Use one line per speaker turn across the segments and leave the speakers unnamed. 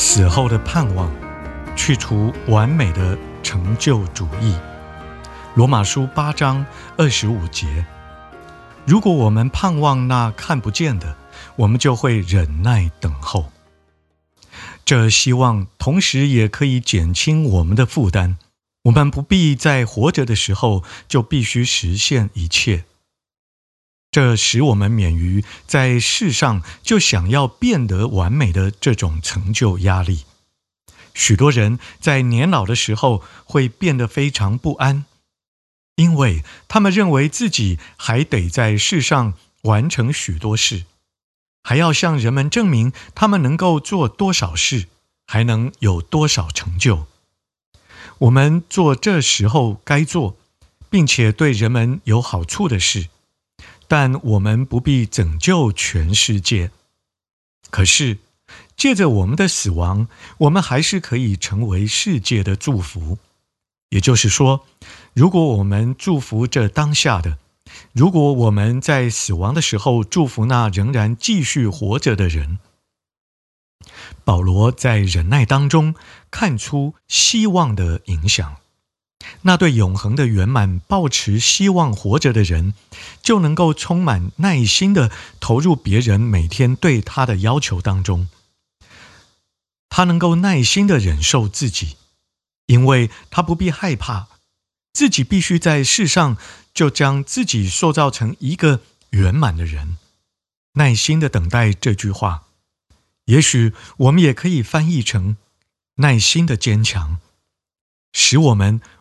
死后的盼望，去除完美的成就主义。罗马书八章二十五节。如果我们盼望那看不见的，我们就会忍耐等候。这希望同时也可以减轻我们的负担。我们不必在活着的时候就必须实现一切。这使我们免于在世上就想要变得完美的这种成就压力。许多人在年老的时候会变得非常不安，因为他们认为自己还得在世上完成许多事，还要向人们证明他们能够做多少事，还能有多少成就。我们做这时候该做，并且对人们有好处的事。但我们不必拯救全世界。可是，借着我们的死亡，我们还是可以成为世界的祝福。也就是说，如果我们祝福这当下的，如果我们在死亡的时候祝福那仍然继续活着的人，保罗在忍耐当中看出希望的影响。那对永恒的圆满抱持希望活着的人，就能够充满耐心的投入别人每天对他的要求当中。他能够耐心的忍受自己，因为他不必害怕自己必须在世上就将自己塑造成一个圆满的人。耐心的等待这句话，也许我们也可以翻译成耐心的坚强，使我们。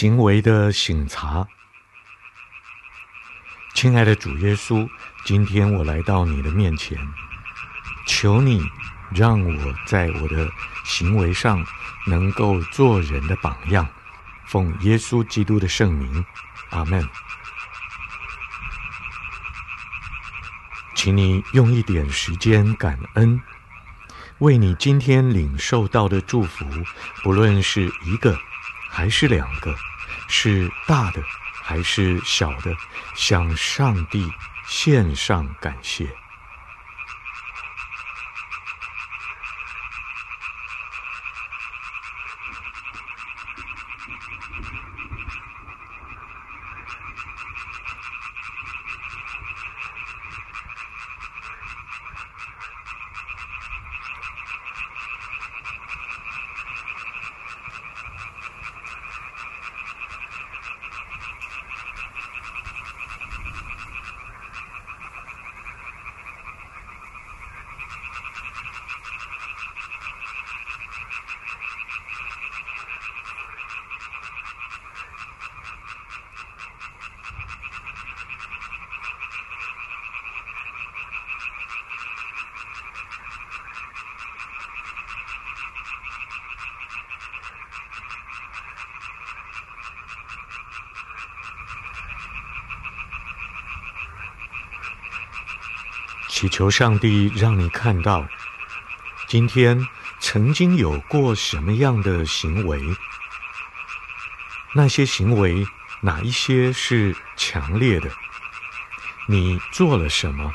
行为的省察。亲爱的主耶稣，今天我来到你的面前，求你让我在我的行为上能够做人的榜样。奉耶稣基督的圣名，阿门。请你用一点时间感恩，为你今天领受到的祝福，不论是一个还是两个，是大的。还是小的，向上帝献上感谢。祈求上帝让你看到，今天曾经有过什么样的行为，那些行为哪一些是强烈的？你做了什么？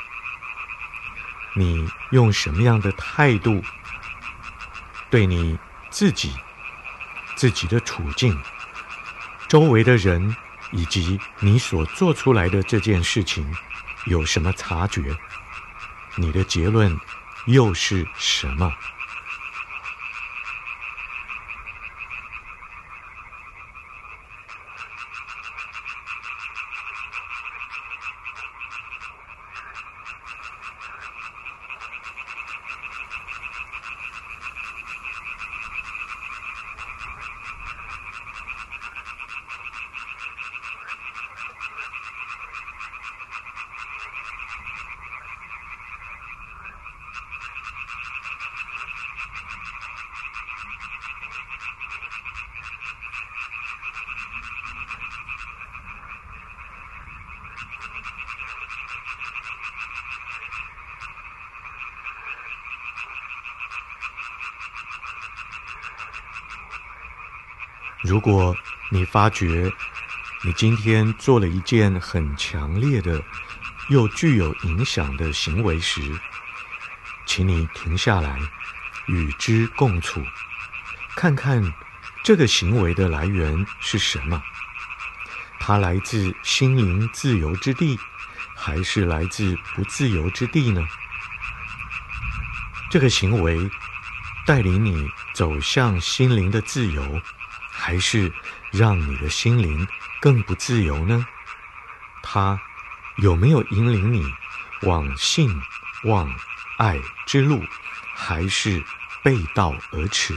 你用什么样的态度对你自己、自己的处境、周围的人以及你所做出来的这件事情有什么察觉？你的结论又是什么？如果你发觉你今天做了一件很强烈的又具有影响的行为时，请你停下来与之共处，看看这个行为的来源是什么？它来自心灵自由之地，还是来自不自由之地呢？这个行为带领你走向心灵的自由，还是让你的心灵更不自由呢？它有没有引领你往信、往、爱之路，还是背道而驰？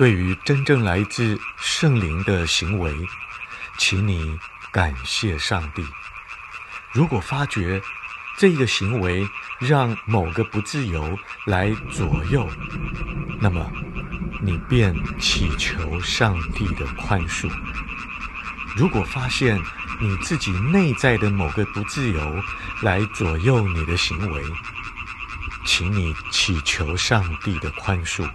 对于真正来自圣灵的行为，请你感谢上帝。如果发觉这个行为让某个不自由来左右，那么你便祈求上帝的宽恕。如果发现你自己内在的某个不自由来左右你的行为，请你祈求上帝的宽恕。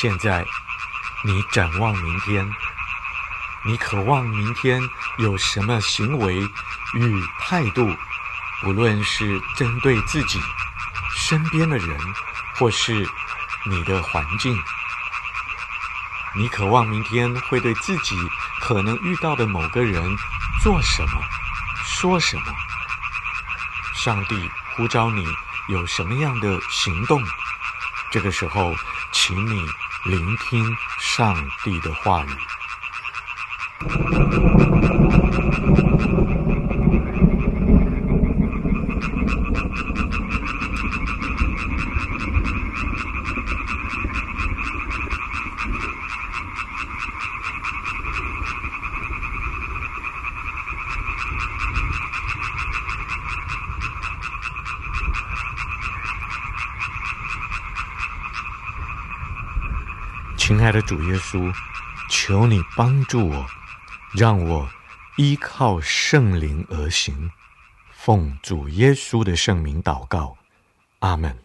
现在，你展望明天，你渴望明天有什么行为与态度？无论是针对自己、身边的人，或是你的环境，你渴望明天会对自己可能遇到的某个人做什么、说什么？上帝呼召你有什么样的行动？这个时候，请你聆听上帝的话语。亲爱的主耶稣，求你帮助我，让我依靠圣灵而行。奉主耶稣的圣名祷告，阿门。